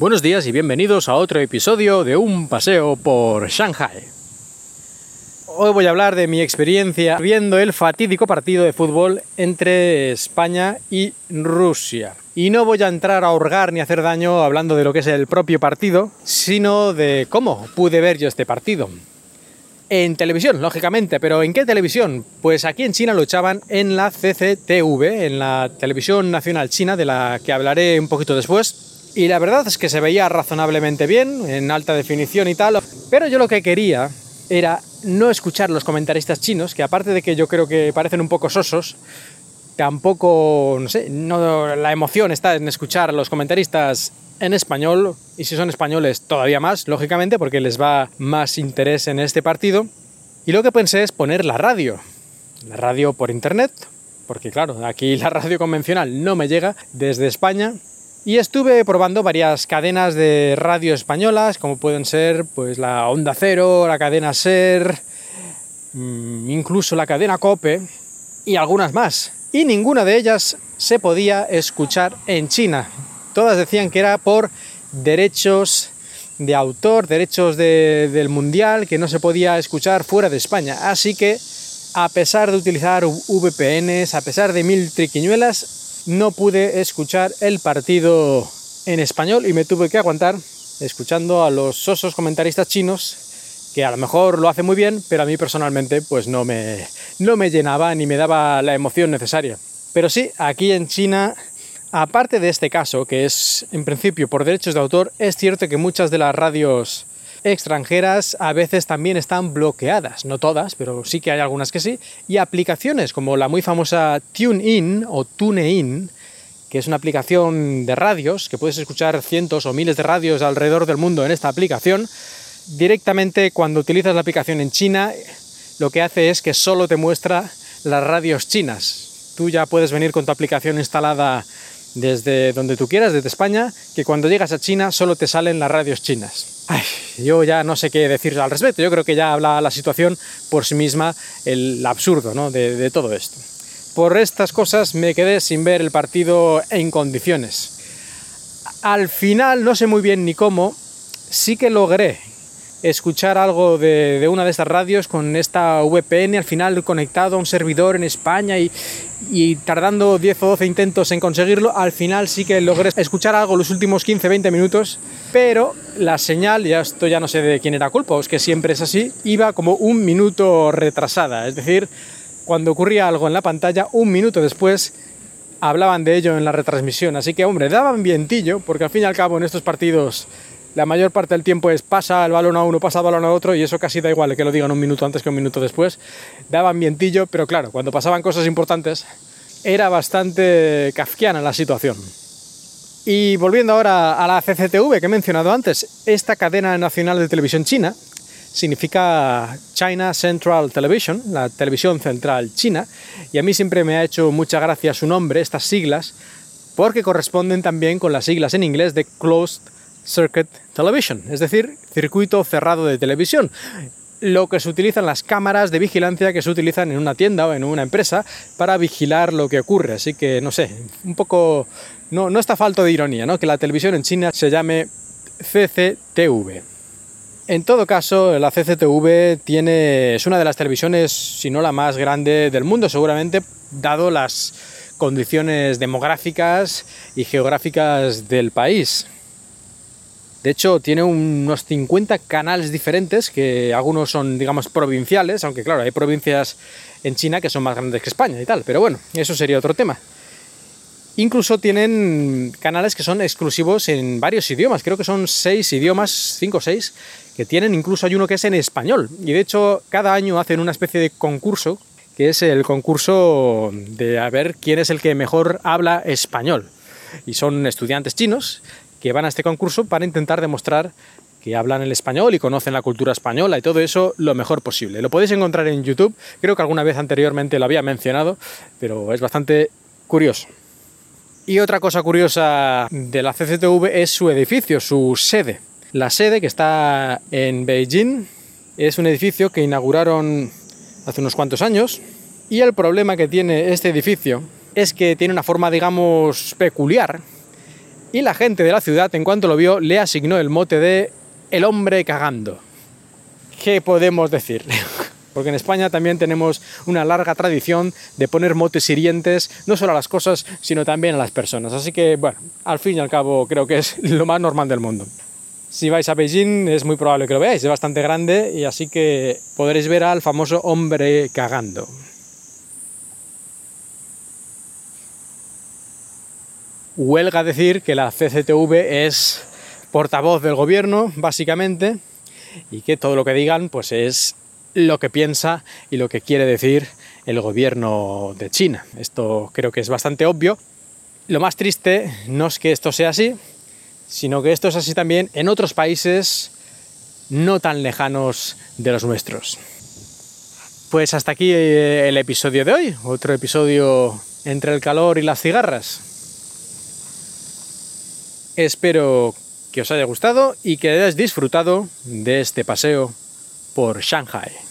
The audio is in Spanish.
Buenos días y bienvenidos a otro episodio de Un paseo por Shanghai. Hoy voy a hablar de mi experiencia viendo el fatídico partido de fútbol entre España y Rusia. Y no voy a entrar a ahorgar ni hacer daño hablando de lo que es el propio partido, sino de cómo pude ver yo este partido. En televisión, lógicamente, pero ¿en qué televisión? Pues aquí en China lo echaban en la CCTV, en la televisión nacional china, de la que hablaré un poquito después y la verdad es que se veía razonablemente bien, en alta definición y tal, pero yo lo que quería era no escuchar los comentaristas chinos, que aparte de que yo creo que parecen un poco sosos, tampoco, no sé, no, la emoción está en escuchar a los comentaristas en español, y si son españoles todavía más, lógicamente, porque les va más interés en este partido. Y lo que pensé es poner la radio, la radio por internet, porque claro, aquí la radio convencional no me llega desde España, y estuve probando varias cadenas de radio españolas, como pueden ser pues la Onda Cero, la cadena Ser, mm, incluso la cadena Cope y algunas más. Y ninguna de ellas se podía escuchar en China. Todas decían que era por derechos de autor, derechos del mundial, que no se podía escuchar fuera de España. Así que, a pesar de utilizar VPNs, a pesar de mil triquiñuelas, no pude escuchar el partido en español y me tuve que aguantar escuchando a los sosos comentaristas chinos que a lo mejor lo hace muy bien, pero a mí personalmente pues no me, no me llenaba ni me daba la emoción necesaria. Pero sí, aquí en China, aparte de este caso, que es en principio por derechos de autor, es cierto que muchas de las radios extranjeras a veces también están bloqueadas, no todas, pero sí que hay algunas que sí, y aplicaciones como la muy famosa TuneIn o TuneIn, que es una aplicación de radios, que puedes escuchar cientos o miles de radios alrededor del mundo en esta aplicación, directamente cuando utilizas la aplicación en China, lo que hace es que solo te muestra las radios chinas. Tú ya puedes venir con tu aplicación instalada desde donde tú quieras, desde España, que cuando llegas a China solo te salen las radios chinas yo ya no sé qué decir al respecto. Yo creo que ya habla la situación por sí misma, el absurdo de, de todo esto. Por estas cosas me quedé sin ver el partido en condiciones. Al final, no sé muy bien ni cómo, sí que logré escuchar algo de, una de estas radios con esta VPN al final conectado a un servidor en España y, tardando 10 o 12 intentos en conseguirlo, al final sí que logré escuchar algo los últimos 15-20 minutos, pero la señal, ya esto ya no sé de quién era culpa, es que siempre es así, iba como un minuto retrasada, es decir, cuando ocurría algo en la pantalla, un minuto después hablaban de ello en la retransmisión, así que hombre, daban vientillo, porque al fin y al cabo en estos partidos la mayor parte del tiempo es pasa el balón a uno, pasa el balón a otro, y eso casi da igual que lo digan un minuto antes que un minuto después. Daban vientillo, pero claro, cuando pasaban cosas importantes, era bastante kafkiana la situación. Y volviendo ahora a la CCTV que he mencionado antes, esta cadena nacional de televisión china significa China Central Television, la televisión central china, y a mí siempre me ha hecho mucha gracia su nombre, estas siglas, porque corresponden también con las siglas en inglés de Closed Circuit Television, es decir, circuito cerrado de televisión. Lo que se utilizan las cámaras de vigilancia que se utilizan en una tienda o en una empresa para vigilar lo que ocurre. Así que, no sé, un poco. No, no está falto de ironía, ¿no? Que la televisión en China se llame CCTV. En todo caso, la CCTV tiene, es una de las televisiones, si no la más grande del mundo, seguramente, dado las condiciones demográficas y geográficas del país. De hecho, tiene unos 50 canales diferentes, que algunos son, digamos, provinciales, aunque claro, hay provincias en China que son más grandes que España y tal, pero bueno, eso sería otro tema. Incluso tienen canales que son exclusivos en varios idiomas, creo que son seis idiomas, cinco o seis, que tienen, incluso hay uno que es en español. Y de hecho, cada año hacen una especie de concurso, que es el concurso de a ver quién es el que mejor habla español. Y son estudiantes chinos que van a este concurso para intentar demostrar que hablan el español y conocen la cultura española y todo eso lo mejor posible. Lo podéis encontrar en YouTube, creo que alguna vez anteriormente lo había mencionado, pero es bastante curioso. Y otra cosa curiosa de la CCTV es su edificio, su sede. La sede que está en Beijing es un edificio que inauguraron hace unos cuantos años y el problema que tiene este edificio es que tiene una forma, digamos, peculiar y la gente de la ciudad, en cuanto lo vio, le asignó el mote de el hombre cagando. ¿Qué podemos decir? Porque en España también tenemos una larga tradición de poner motes hirientes, no solo a las cosas, sino también a las personas. Así que, bueno, al fin y al cabo creo que es lo más normal del mundo. Si vais a Beijing es muy probable que lo veáis, es bastante grande y así que podréis ver al famoso hombre cagando. Huelga decir que la CCTV es portavoz del gobierno, básicamente, y que todo lo que digan pues es lo que piensa y lo que quiere decir el gobierno de China. Esto creo que es bastante obvio. Lo más triste no es que esto sea así, sino que esto es así también en otros países no tan lejanos de los nuestros. Pues hasta aquí eh, el episodio de hoy, otro episodio entre el calor y las cigarras. Espero que os haya gustado y que hayáis disfrutado de este paseo por Shanghai.